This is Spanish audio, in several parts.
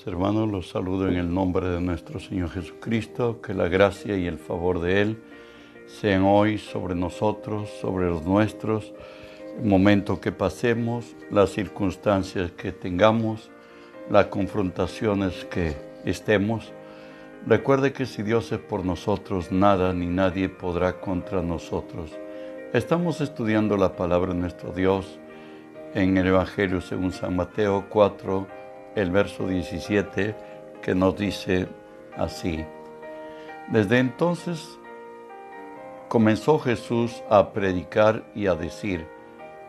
Amados hermanos, los saludo en el nombre de nuestro Señor Jesucristo, que la gracia y el favor de Él sean hoy sobre nosotros, sobre los nuestros, el momento que pasemos, las circunstancias que tengamos, las confrontaciones que estemos. Recuerde que si Dios es por nosotros, nada ni nadie podrá contra nosotros. Estamos estudiando la palabra de nuestro Dios en el Evangelio según San Mateo 4 el verso 17 que nos dice así. Desde entonces comenzó Jesús a predicar y a decir,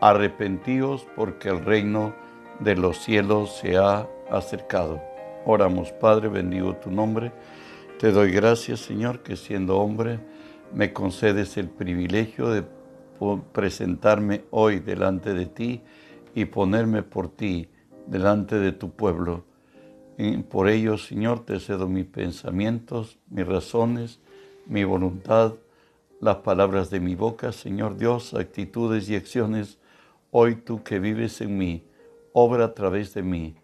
arrepentíos porque el reino de los cielos se ha acercado. Oramos, Padre, bendigo tu nombre. Te doy gracias, Señor, que siendo hombre me concedes el privilegio de presentarme hoy delante de ti y ponerme por ti delante de tu pueblo. Y por ello, Señor, te cedo mis pensamientos, mis razones, mi voluntad, las palabras de mi boca, Señor Dios, actitudes y acciones. Hoy tú que vives en mí, obra a través de mí.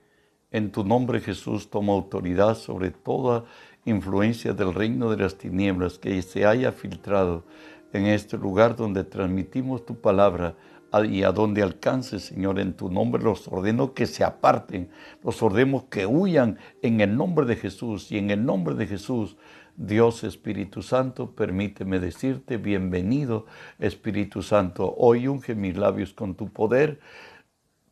En tu nombre, Jesús, toma autoridad sobre toda influencia del reino de las tinieblas que se haya filtrado en este lugar donde transmitimos tu palabra y a donde alcance, Señor, en tu nombre los ordeno que se aparten, los ordeno que huyan en el nombre de Jesús y en el nombre de Jesús. Dios Espíritu Santo, permíteme decirte, bienvenido Espíritu Santo, hoy unge mis labios con tu poder,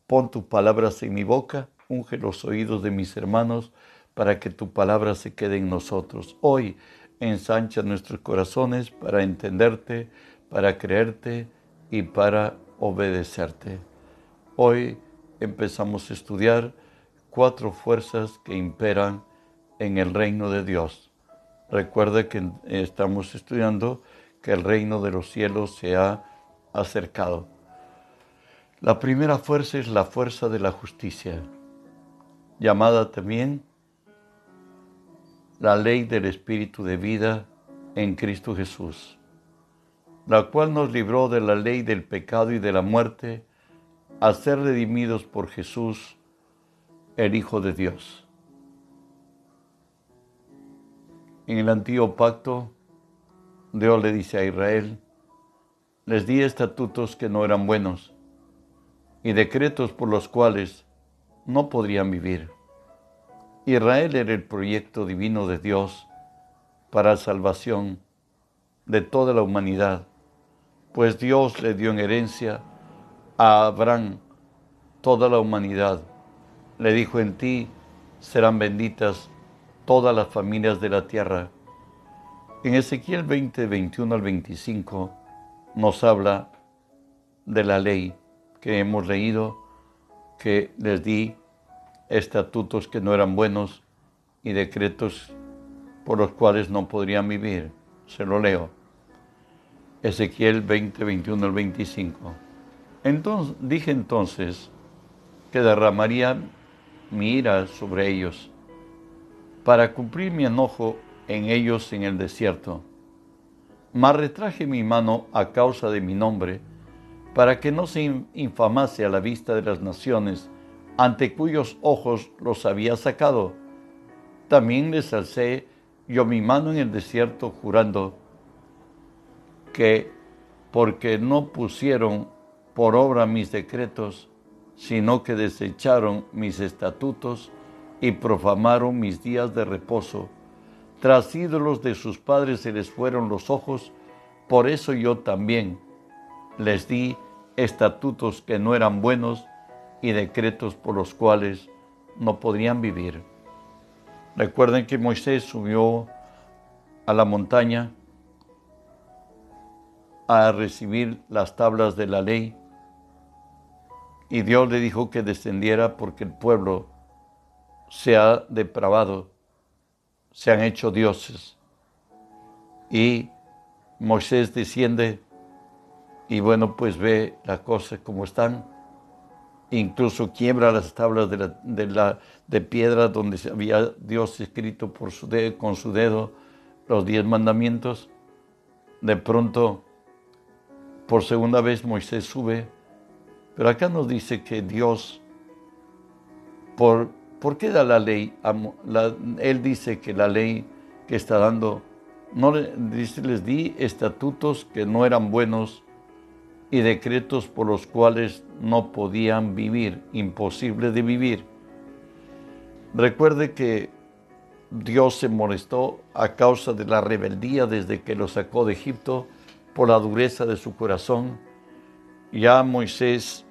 pon tus palabras en mi boca, unge los oídos de mis hermanos para que tu palabra se quede en nosotros. Hoy ensancha nuestros corazones para entenderte, para creerte y para obedecerte. Hoy empezamos a estudiar cuatro fuerzas que imperan en el reino de Dios. Recuerda que estamos estudiando que el reino de los cielos se ha acercado. La primera fuerza es la fuerza de la justicia, llamada también la ley del Espíritu de vida en Cristo Jesús la cual nos libró de la ley del pecado y de la muerte, a ser redimidos por Jesús, el Hijo de Dios. En el antiguo pacto, Dios le dice a Israel, les di estatutos que no eran buenos y decretos por los cuales no podrían vivir. Israel era el proyecto divino de Dios para salvación de toda la humanidad pues Dios le dio en herencia a Abraham toda la humanidad. Le dijo, en ti serán benditas todas las familias de la tierra. En Ezequiel 20, 21 al 25 nos habla de la ley que hemos leído, que les di estatutos que no eran buenos y decretos por los cuales no podrían vivir. Se lo leo. Ezequiel 20, 21 al 25. Entonces, dije entonces que derramaría mi ira sobre ellos para cumplir mi enojo en ellos en el desierto. Mas retraje mi mano a causa de mi nombre, para que no se infamase a la vista de las naciones ante cuyos ojos los había sacado. También les alcé yo mi mano en el desierto, jurando, que porque no pusieron por obra mis decretos, sino que desecharon mis estatutos y profamaron mis días de reposo. Tras ídolos de sus padres se les fueron los ojos, por eso yo también les di estatutos que no eran buenos y decretos por los cuales no podrían vivir. Recuerden que Moisés subió a la montaña a recibir las tablas de la ley. Y Dios le dijo que descendiera porque el pueblo se ha depravado, se han hecho dioses. Y Moisés desciende y bueno, pues ve las cosas como están. Incluso quiebra las tablas de, de piedra donde había Dios escrito por su con su dedo los diez mandamientos. De pronto por segunda vez Moisés sube, pero acá nos dice que Dios, por ¿Por qué da la ley? él dice que la ley que está dando, no dice, les di estatutos que no eran buenos y decretos por los cuales no podían vivir, imposible de vivir. Recuerde que Dios se molestó a causa de la rebeldía desde que lo sacó de Egipto por la dureza de su corazón. Ya Moisés,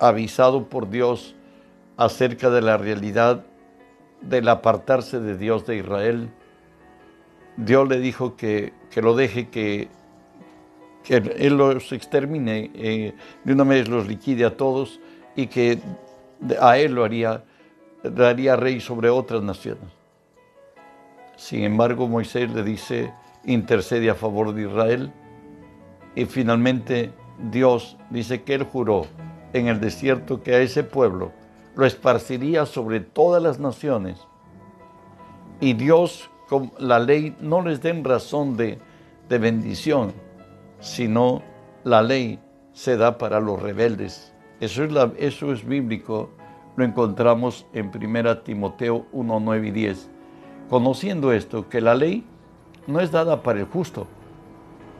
avisado por Dios acerca de la realidad del apartarse de Dios de Israel, Dios le dijo que, lo deje, que, que Él los extermine, eh, de una vez los liquide a todos y que a Él lo haría, daría rey sobre otras naciones. Sin embargo, Moisés le dice, intercede a favor de Israel. Y finalmente Dios dice que él juró en el desierto que a ese pueblo lo esparciría sobre todas las naciones. Y Dios, con la ley, no les den razón de, de bendición, sino la ley se da para los rebeldes. Eso es, eso es bíblico, lo encontramos en 1 Timoteo 1, 9 y 10 conociendo esto, que la ley no es dada para el justo,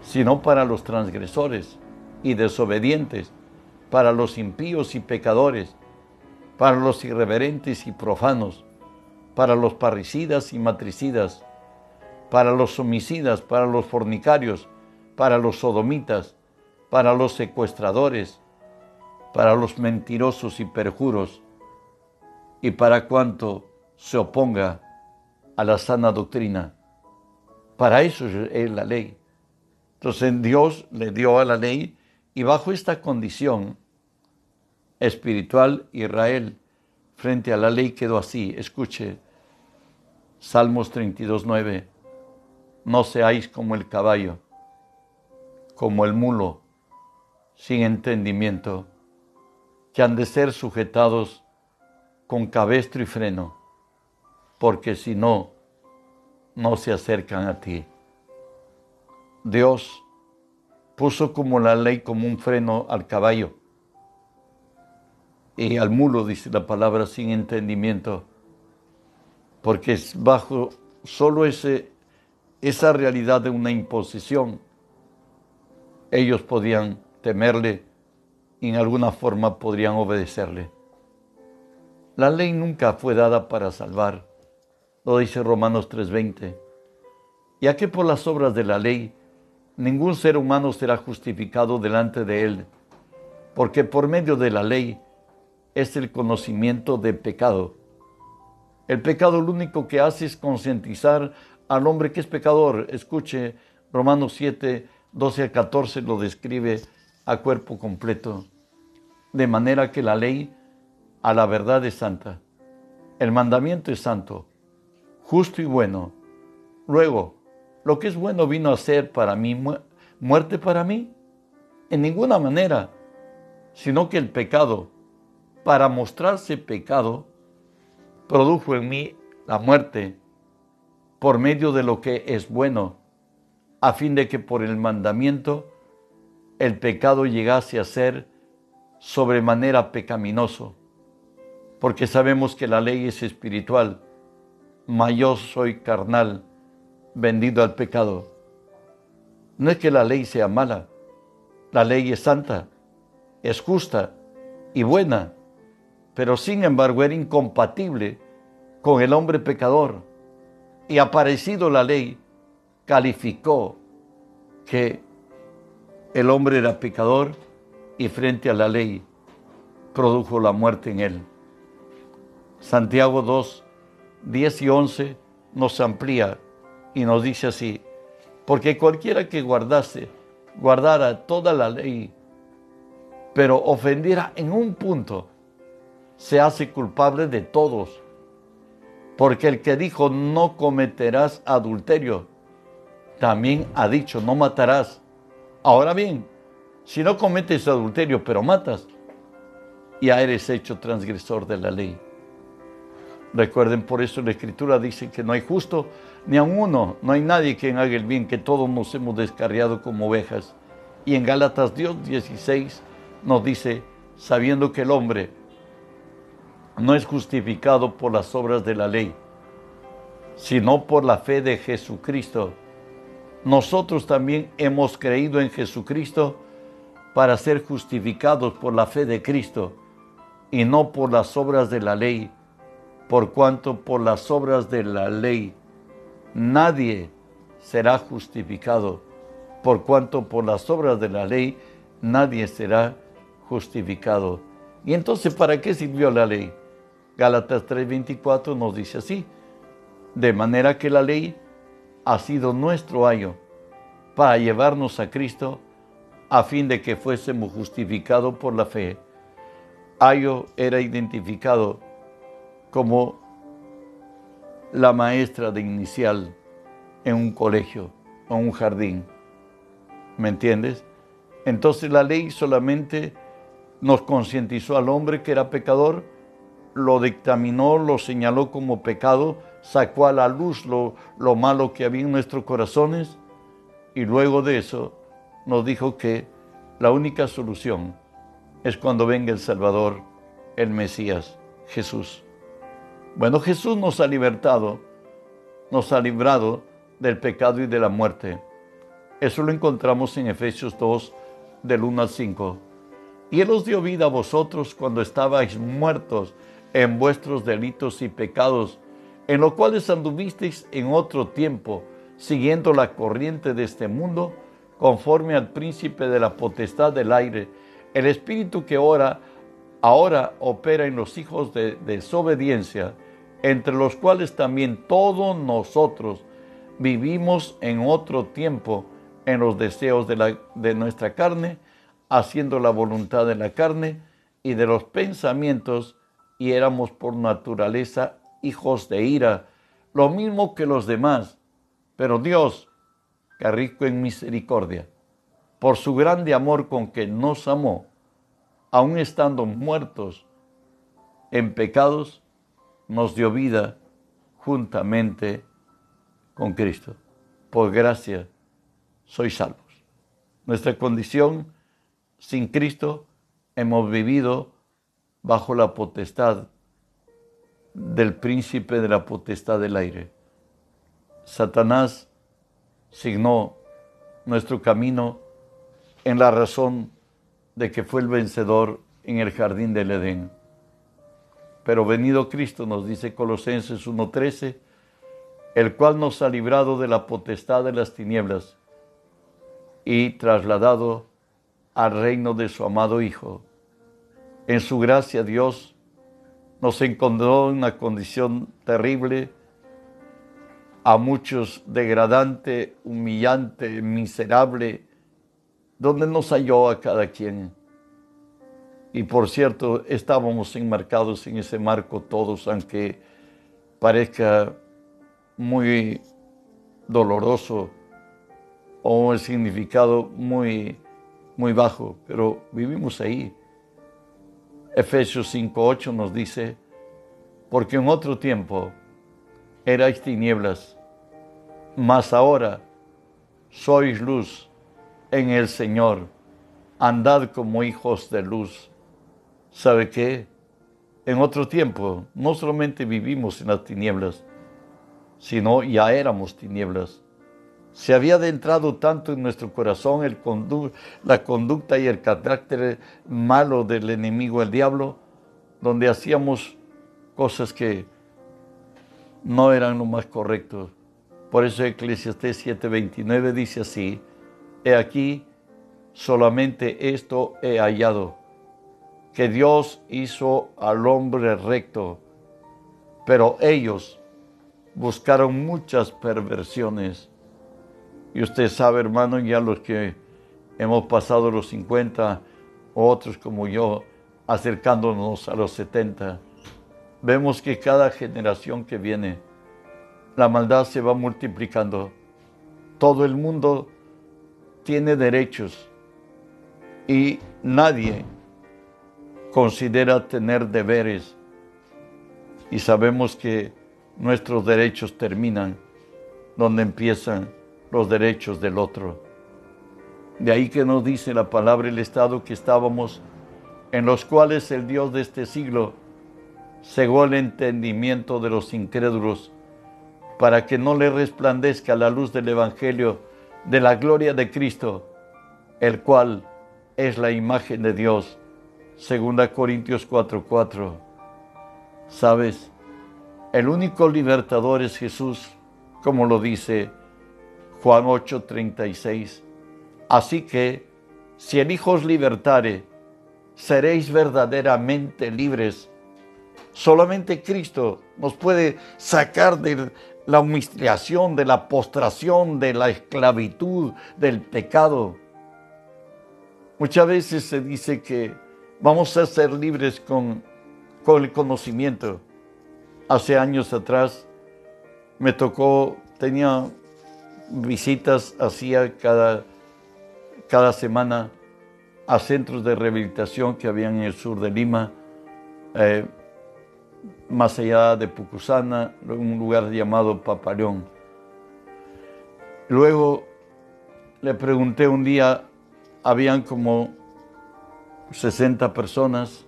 sino para los transgresores y desobedientes, para los impíos y pecadores, para los irreverentes y profanos, para los parricidas y matricidas, para los homicidas, para los fornicarios, para los sodomitas, para los secuestradores, para los mentirosos y perjuros, y para cuanto se oponga a la sana doctrina. Para eso es la ley. Entonces Dios le dio a la ley y bajo esta condición espiritual Israel frente a la ley quedó así. Escuche Salmos 32, 9. No seáis como el caballo, como el mulo, sin entendimiento, que han de ser sujetados con cabestro y freno porque si no, no se acercan a ti. Dios puso como la ley como un freno al caballo y al mulo, dice la palabra, sin entendimiento, porque es bajo solo ese, esa realidad de una imposición, ellos podían temerle y en alguna forma podrían obedecerle. La ley nunca fue dada para salvar, lo dice Romanos 3:20. Ya que por las obras de la ley ningún ser humano será justificado delante de él, porque por medio de la ley es el conocimiento de pecado. El pecado lo único que hace es concientizar al hombre que es pecador. Escuche, Romanos 7, 12 a 14 lo describe a cuerpo completo. De manera que la ley a la verdad es santa. El mandamiento es santo justo y bueno. Luego, lo que es bueno vino a ser para mí muerte para mí. En ninguna manera, sino que el pecado, para mostrarse pecado, produjo en mí la muerte por medio de lo que es bueno, a fin de que por el mandamiento el pecado llegase a ser sobremanera pecaminoso, porque sabemos que la ley es espiritual mas soy carnal, vendido al pecado. No es que la ley sea mala, la ley es santa, es justa y buena, pero sin embargo era incompatible con el hombre pecador. Y aparecido la ley, calificó que el hombre era pecador y frente a la ley produjo la muerte en él. Santiago 2, 10 y 11 nos amplía y nos dice así, porque cualquiera que guardase, guardara toda la ley, pero ofendiera en un punto, se hace culpable de todos. Porque el que dijo no cometerás adulterio, también ha dicho no matarás. Ahora bien, si no cometes adulterio pero matas, ya eres hecho transgresor de la ley. Recuerden, por eso la Escritura dice que no hay justo ni a uno, no hay nadie quien haga el bien, que todos nos hemos descarriado como ovejas. Y en Gálatas Dios 16 nos dice, sabiendo que el hombre no es justificado por las obras de la ley, sino por la fe de Jesucristo. Nosotros también hemos creído en Jesucristo para ser justificados por la fe de Cristo y no por las obras de la ley, por cuanto por las obras de la ley nadie será justificado, por cuanto por las obras de la ley nadie será justificado. Y entonces, ¿para qué sirvió la ley? Gálatas 3:24 nos dice así, de manera que la ley ha sido nuestro ayo para llevarnos a Cristo a fin de que fuésemos justificados por la fe. Ayo era identificado como la maestra de inicial en un colegio o un jardín. ¿Me entiendes? Entonces la ley solamente nos concientizó al hombre que era pecador, lo dictaminó, lo señaló como pecado, sacó a la luz lo, lo malo que había en nuestros corazones y luego de eso nos dijo que la única solución es cuando venga el Salvador, el Mesías, Jesús. Bueno, Jesús nos ha libertado, nos ha librado del pecado y de la muerte. Eso lo encontramos en Efesios 2, del 1 al 5. Y Él os dio vida a vosotros cuando estabais muertos en vuestros delitos y pecados, en los cuales anduvisteis en otro tiempo, siguiendo la corriente de este mundo, conforme al príncipe de la potestad del aire, el espíritu que ahora, ahora opera en los hijos de desobediencia, entre los cuales también todos nosotros vivimos en otro tiempo en los deseos de, la, de nuestra carne, haciendo la voluntad de la carne y de los pensamientos, y éramos por naturaleza hijos de ira, lo mismo que los demás. Pero Dios, que rico en misericordia, por su grande amor con que nos amó, aun estando muertos en pecados, nos dio vida juntamente con Cristo. Por gracia sois salvos. Nuestra condición sin Cristo hemos vivido bajo la potestad del príncipe de la potestad del aire. Satanás signó nuestro camino en la razón de que fue el vencedor en el jardín del Edén. Pero venido Cristo, nos dice Colosenses 1.13, el cual nos ha librado de la potestad de las tinieblas y trasladado al reino de su amado Hijo. En su gracia Dios nos encontró en una condición terrible, a muchos degradante, humillante, miserable, donde nos halló a cada quien. Y por cierto, estábamos enmarcados en ese marco todos, aunque parezca muy doloroso o el significado muy, muy bajo, pero vivimos ahí. Efesios 5.8 nos dice, porque en otro tiempo erais tinieblas, mas ahora sois luz en el Señor, andad como hijos de luz. ¿Sabe qué? En otro tiempo no solamente vivimos en las tinieblas, sino ya éramos tinieblas. Se había adentrado tanto en nuestro corazón el la conducta y el carácter malo del enemigo, el diablo, donde hacíamos cosas que no eran lo más correcto. Por eso Eclesiastés 7:29 dice así, he aquí, solamente esto he hallado que Dios hizo al hombre recto, pero ellos buscaron muchas perversiones. Y usted sabe, hermano, ya los que hemos pasado los 50, otros como yo, acercándonos a los 70, vemos que cada generación que viene, la maldad se va multiplicando. Todo el mundo tiene derechos y nadie considera tener deberes y sabemos que nuestros derechos terminan donde empiezan los derechos del otro. De ahí que nos dice la palabra el estado que estábamos, en los cuales el Dios de este siglo cegó el entendimiento de los incrédulos, para que no le resplandezca la luz del Evangelio de la gloria de Cristo, el cual es la imagen de Dios. Segunda Corintios 4:4. ¿Sabes? El único libertador es Jesús, como lo dice Juan 8:36. Así que, si el Hijo os libertare, seréis verdaderamente libres. Solamente Cristo nos puede sacar de la humillación, de la postración, de la esclavitud, del pecado. Muchas veces se dice que vamos a ser libres con, con el conocimiento. Hace años atrás me tocó, tenía visitas, hacía cada, cada semana a centros de rehabilitación que habían en el sur de Lima, eh, más allá de Pucusana, un lugar llamado Papaleón. Luego le pregunté un día, habían como 60 personas,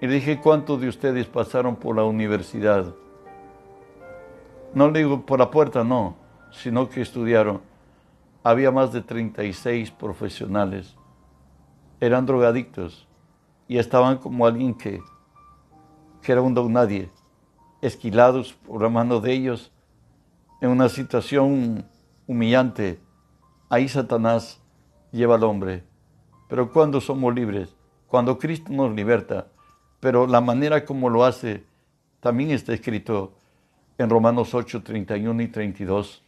y le dije, ¿cuántos de ustedes pasaron por la universidad? No le digo por la puerta, no, sino que estudiaron. Había más de 36 profesionales eran drogadictos y estaban como alguien que, que era un don nadie, esquilados por la mano de ellos en una situación humillante. Ahí Satanás lleva al hombre. Pero cuando somos libres, cuando Cristo nos liberta, pero la manera como lo hace también está escrito en Romanos 8, 31 y 32.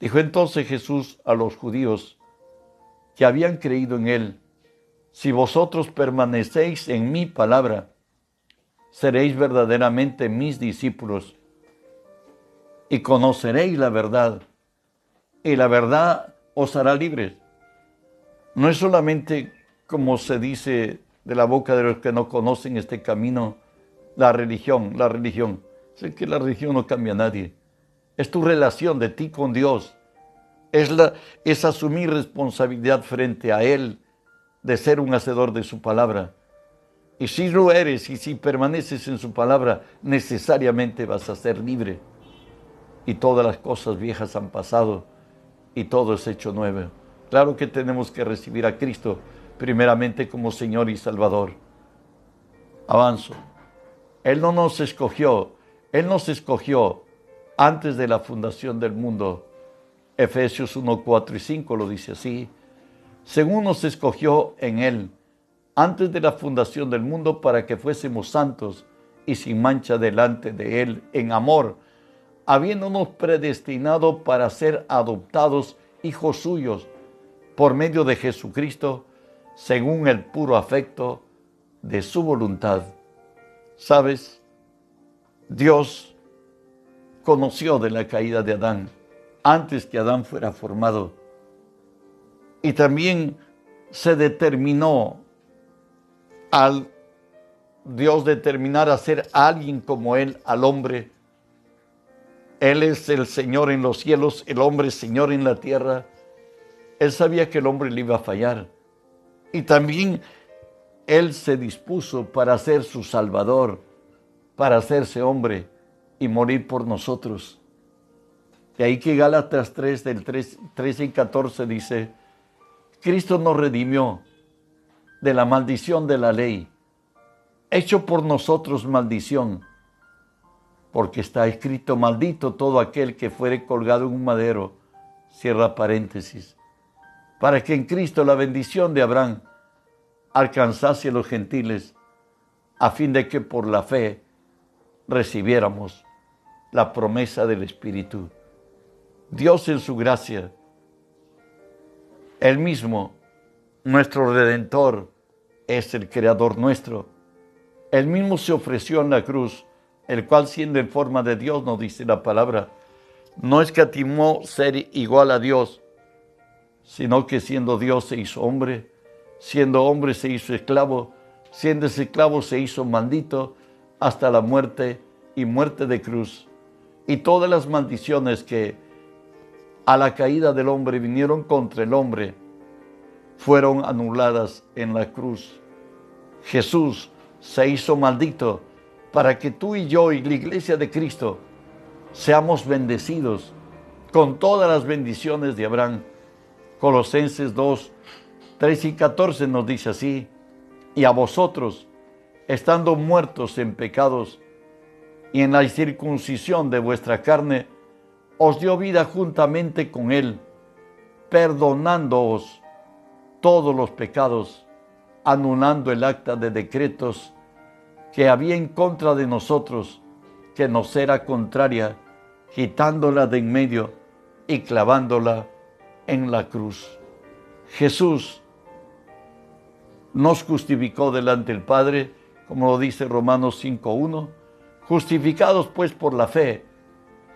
Dijo entonces Jesús a los judíos que habían creído en él, si vosotros permanecéis en mi palabra, seréis verdaderamente mis discípulos y conoceréis la verdad, y la verdad os hará libres. No es solamente como se dice de la boca de los que no conocen este camino, la religión, la religión. Sé que la religión no cambia a nadie. Es tu relación de ti con Dios. Es, la, es asumir responsabilidad frente a Él de ser un hacedor de su palabra. Y si lo eres y si permaneces en su palabra, necesariamente vas a ser libre. Y todas las cosas viejas han pasado y todo es hecho nuevo. Claro que tenemos que recibir a Cristo primeramente como Señor y Salvador. Avanzo. Él no nos escogió, Él nos escogió antes de la fundación del mundo. Efesios 1, 4 y 5 lo dice así según nos escogió en Él, antes de la fundación del mundo, para que fuésemos santos y sin mancha delante de Él en amor, habiéndonos predestinado para ser adoptados hijos suyos por medio de Jesucristo, según el puro afecto de su voluntad. ¿Sabes? Dios conoció de la caída de Adán antes que Adán fuera formado y también se determinó al Dios determinar a ser alguien como Él, al hombre. Él es el Señor en los cielos, el hombre Señor en la tierra. Él sabía que el hombre le iba a fallar. Y también Él se dispuso para ser su Salvador, para hacerse hombre y morir por nosotros. Y ahí que Gálatas 3 del 3, 13 y 14 dice, Cristo nos redimió de la maldición de la ley, hecho por nosotros maldición, porque está escrito, maldito todo aquel que fuere colgado en un madero, cierra paréntesis, para que en Cristo la bendición de Abraham alcanzase a los gentiles, a fin de que por la fe recibiéramos la promesa del Espíritu. Dios en su gracia, él mismo, nuestro redentor, es el creador nuestro. Él mismo se ofreció en la cruz, el cual siendo en forma de Dios, nos dice la palabra, no escatimó ser igual a Dios, sino que siendo Dios se hizo hombre, siendo hombre se hizo esclavo, siendo esclavo se hizo maldito hasta la muerte y muerte de cruz. Y todas las maldiciones que a la caída del hombre vinieron contra el hombre, fueron anuladas en la cruz. Jesús se hizo maldito para que tú y yo y la iglesia de Cristo seamos bendecidos con todas las bendiciones de Abraham. Colosenses 2, 3 y 14 nos dice así, y a vosotros, estando muertos en pecados y en la circuncisión de vuestra carne, os dio vida juntamente con él, perdonándoos todos los pecados, anulando el acta de decretos que había en contra de nosotros, que nos era contraria, quitándola de en medio y clavándola en la cruz. Jesús nos justificó delante del Padre, como lo dice Romanos 5.1, justificados pues por la fe,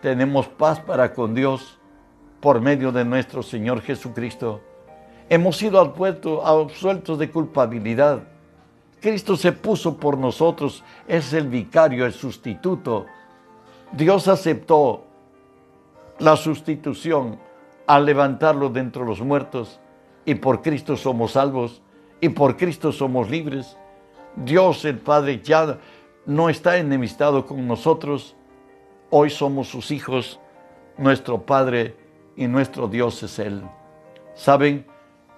tenemos paz para con Dios por medio de nuestro Señor Jesucristo. Hemos sido absueltos de culpabilidad. Cristo se puso por nosotros, es el vicario, el sustituto. Dios aceptó la sustitución al levantarlo de entre los muertos y por Cristo somos salvos y por Cristo somos libres. Dios el Padre ya no está enemistado con nosotros. Hoy somos sus hijos, nuestro Padre y nuestro Dios es Él. ¿Saben?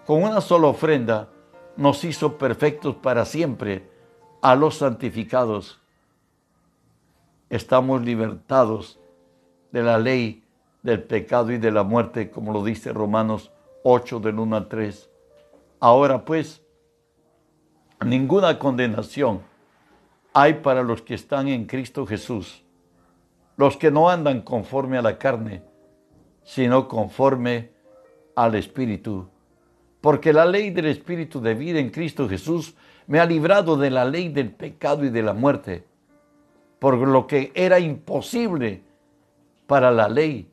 Con una sola ofrenda nos hizo perfectos para siempre a los santificados. Estamos libertados de la ley del pecado y de la muerte, como lo dice Romanos 8 del 1 al 3. Ahora pues, ninguna condenación hay para los que están en Cristo Jesús, los que no andan conforme a la carne, sino conforme al Espíritu. Porque la ley del Espíritu de vida en Cristo Jesús me ha librado de la ley del pecado y de la muerte, por lo que era imposible para la ley,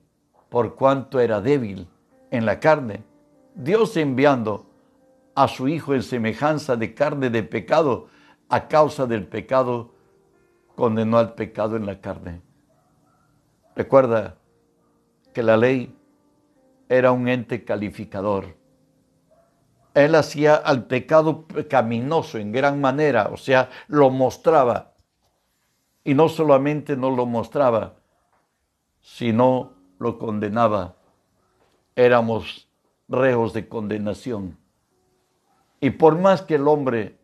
por cuanto era débil en la carne. Dios enviando a su Hijo en semejanza de carne de pecado, a causa del pecado, condenó al pecado en la carne. Recuerda que la ley era un ente calificador. Él hacía al pecado pecaminoso en gran manera, o sea, lo mostraba. Y no solamente no lo mostraba, sino lo condenaba. Éramos reos de condenación. Y por más que el hombre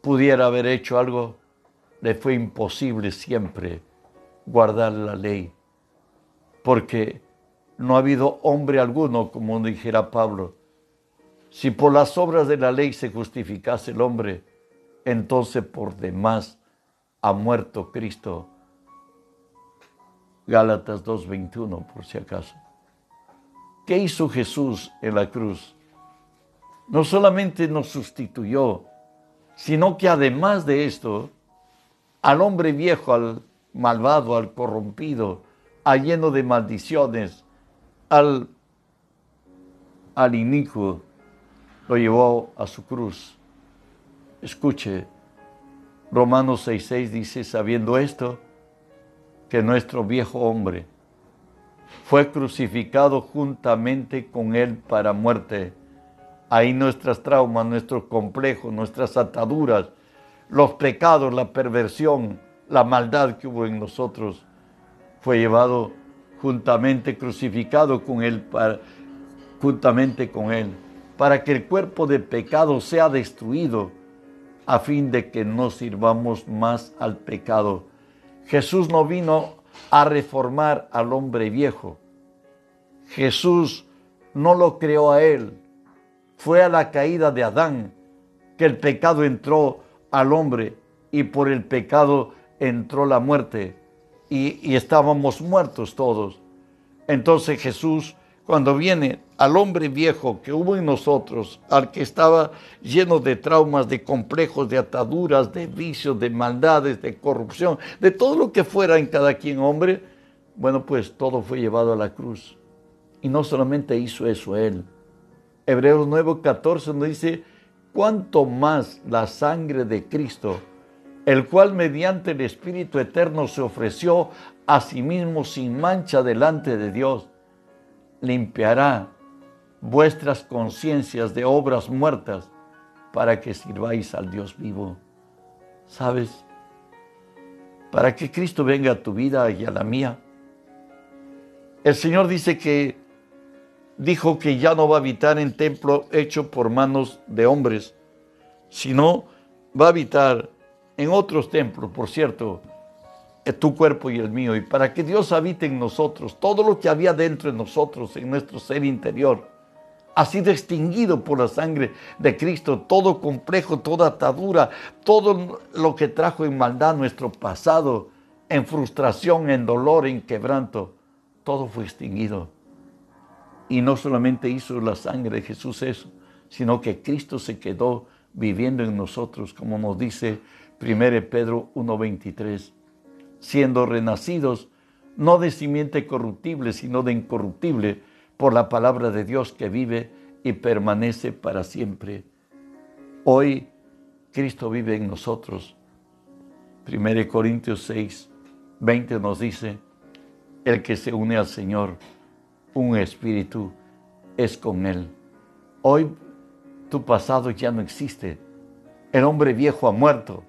pudiera haber hecho algo, le fue imposible siempre guardar la ley, porque no ha habido hombre alguno, como dijera Pablo. Si por las obras de la ley se justificase el hombre, entonces por demás ha muerto Cristo Gálatas 2.21, por si acaso. ¿Qué hizo Jesús en la cruz? No solamente nos sustituyó, sino que además de esto, al hombre viejo, al malvado, al corrompido, al lleno de maldiciones, al, al inicuo, lo llevó a su cruz. Escuche, Romanos 6.6 dice, sabiendo esto, que nuestro viejo hombre fue crucificado juntamente con él para muerte. Ahí nuestras traumas, nuestros complejos, nuestras ataduras, los pecados, la perversión, la maldad que hubo en nosotros, fue llevado juntamente crucificado con él, juntamente con él, para que el cuerpo de pecado sea destruido, a fin de que no sirvamos más al pecado Jesús no vino a reformar al hombre viejo. Jesús no lo creó a él. Fue a la caída de Adán que el pecado entró al hombre y por el pecado entró la muerte y, y estábamos muertos todos. Entonces Jesús cuando viene al hombre viejo que hubo en nosotros, al que estaba lleno de traumas, de complejos, de ataduras, de vicios, de maldades, de corrupción, de todo lo que fuera en cada quien hombre, bueno, pues todo fue llevado a la cruz. Y no solamente hizo eso él. Hebreos 9:14 nos dice, cuánto más la sangre de Cristo, el cual mediante el Espíritu Eterno se ofreció a sí mismo sin mancha delante de Dios limpiará vuestras conciencias de obras muertas para que sirváis al Dios vivo. ¿Sabes? Para que Cristo venga a tu vida y a la mía. El Señor dice que dijo que ya no va a habitar en templo hecho por manos de hombres, sino va a habitar en otros templos, por cierto, tu cuerpo y el mío, y para que Dios habite en nosotros, todo lo que había dentro de nosotros, en nuestro ser interior, ha sido extinguido por la sangre de Cristo, todo complejo, toda atadura, todo lo que trajo en maldad nuestro pasado, en frustración, en dolor, en quebranto, todo fue extinguido. Y no solamente hizo la sangre de Jesús eso, sino que Cristo se quedó viviendo en nosotros, como nos dice 1 Pedro 1.23 siendo renacidos no de simiente corruptible, sino de incorruptible, por la palabra de Dios que vive y permanece para siempre. Hoy Cristo vive en nosotros. 1 Corintios 6, 20 nos dice, el que se une al Señor, un espíritu, es con Él. Hoy tu pasado ya no existe. El hombre viejo ha muerto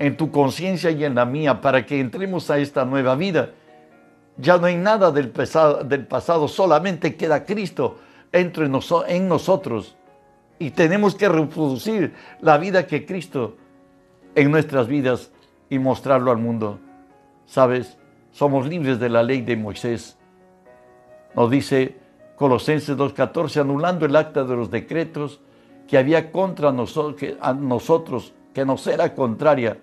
en tu conciencia y en la mía para que entremos a esta nueva vida. Ya no hay nada del pasado, del pasado solamente queda Cristo entre en nosotros y tenemos que reproducir la vida que Cristo en nuestras vidas y mostrarlo al mundo. Sabes, somos libres de la ley de Moisés. Nos dice Colosenses 2.14, anulando el acta de los decretos que había contra nosotros, que nos era contraria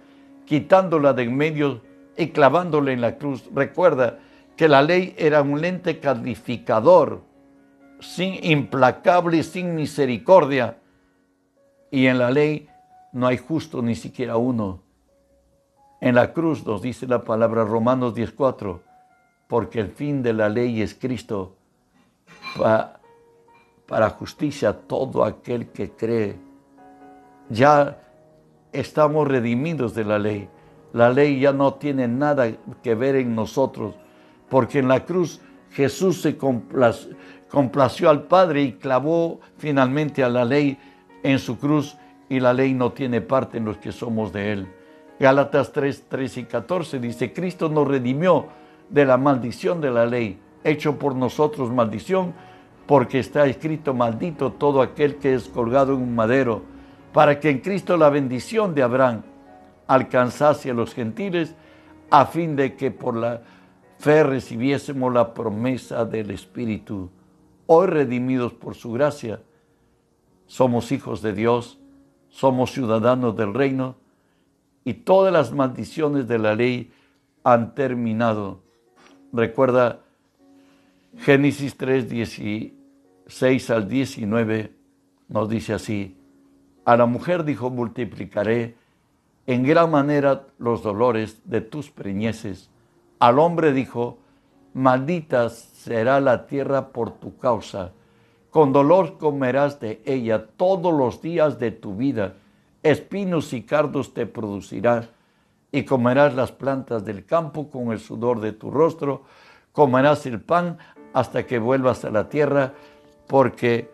quitándola de en medio y clavándola en la cruz. Recuerda que la ley era un lente calificador, sin implacable, sin misericordia. Y en la ley no hay justo ni siquiera uno. En la cruz nos dice la palabra Romanos 10:4, porque el fin de la ley es Cristo para justicia todo aquel que cree. Ya estamos redimidos de la ley. La ley ya no tiene nada que ver en nosotros, porque en la cruz Jesús se complació, al Padre y clavó finalmente a la ley en su cruz y la ley no tiene parte en los que somos de Él. Gálatas 3, 3 y 14 dice, Cristo nos redimió de la maldición de la ley, hecho por nosotros maldición, porque está escrito maldito todo aquel que es colgado en un madero para que en Cristo la bendición de Abraham alcanzase a los gentiles, a fin de que por la fe recibiésemos la promesa del Espíritu. Hoy redimidos por su gracia, somos hijos de Dios, somos ciudadanos del reino y todas las maldiciones de la ley han terminado. Recuerda Génesis 3, 16 al 19, nos dice así, a la mujer dijo, multiplicaré en gran manera los dolores de tus preñeces. Al hombre dijo, maldita será la tierra por tu causa. Con dolor comerás de ella todos los días de tu vida. Espinos y cardos te producirá. Y comerás las plantas del campo con el sudor de tu rostro. Comerás el pan hasta que vuelvas a la tierra, porque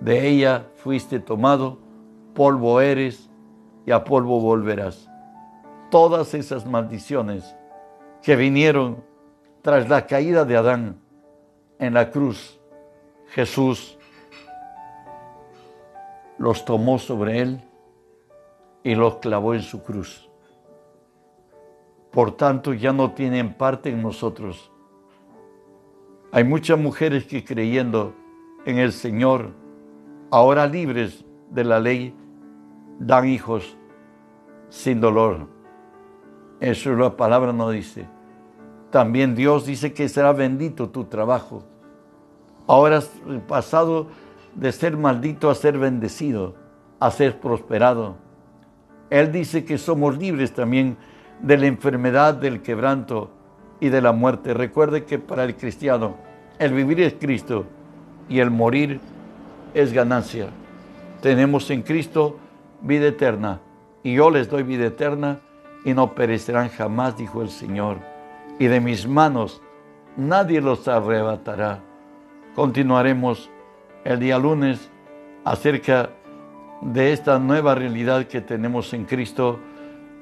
de ella fuiste tomado polvo eres y a polvo volverás. Todas esas maldiciones que vinieron tras la caída de Adán en la cruz, Jesús los tomó sobre él y los clavó en su cruz. Por tanto, ya no tienen parte en nosotros. Hay muchas mujeres que creyendo en el Señor, ahora libres de la ley, dan hijos sin dolor. Eso la palabra no dice. También Dios dice que será bendito tu trabajo. Ahora has pasado de ser maldito a ser bendecido, a ser prosperado. Él dice que somos libres también de la enfermedad, del quebranto y de la muerte. Recuerde que para el cristiano el vivir es Cristo y el morir es ganancia. Tenemos en Cristo vida eterna, y yo les doy vida eterna, y no perecerán jamás, dijo el Señor, y de mis manos nadie los arrebatará. Continuaremos el día lunes acerca de esta nueva realidad que tenemos en Cristo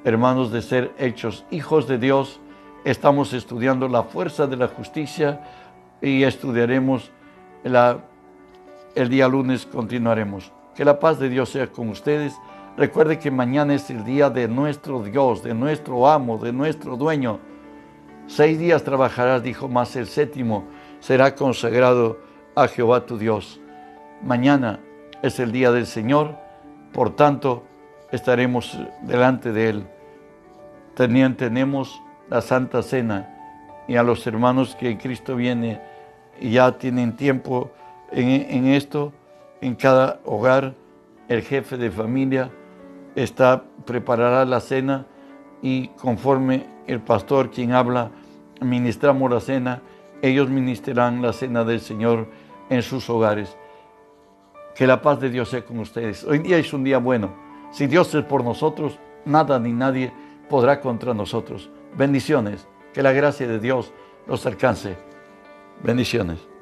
hermanos, de ser hechos hijos de Dios. Estamos estudiando la fuerza de la justicia y estudiaremos el día lunes, continuaremos. Que la paz de Dios sea con ustedes. Recuerde que mañana es el día de nuestro Dios, de nuestro amo, de nuestro dueño. Seis días trabajarás, dijo, más el séptimo será consagrado a Jehová tu Dios. Mañana es el día del Señor, por tanto estaremos delante de Él. tenemos la Santa Cena y a los hermanos que Cristo viene y ya tienen tiempo en, en esto, en cada hogar, el jefe de familia está, preparará la cena y conforme el pastor quien habla, ministramos la cena, ellos ministrarán la cena del Señor en sus hogares. Que la paz de Dios sea con ustedes. Hoy día es un día bueno. Si Dios es por nosotros, nada ni nadie podrá contra nosotros. Bendiciones. Que la gracia de Dios los alcance. Bendiciones.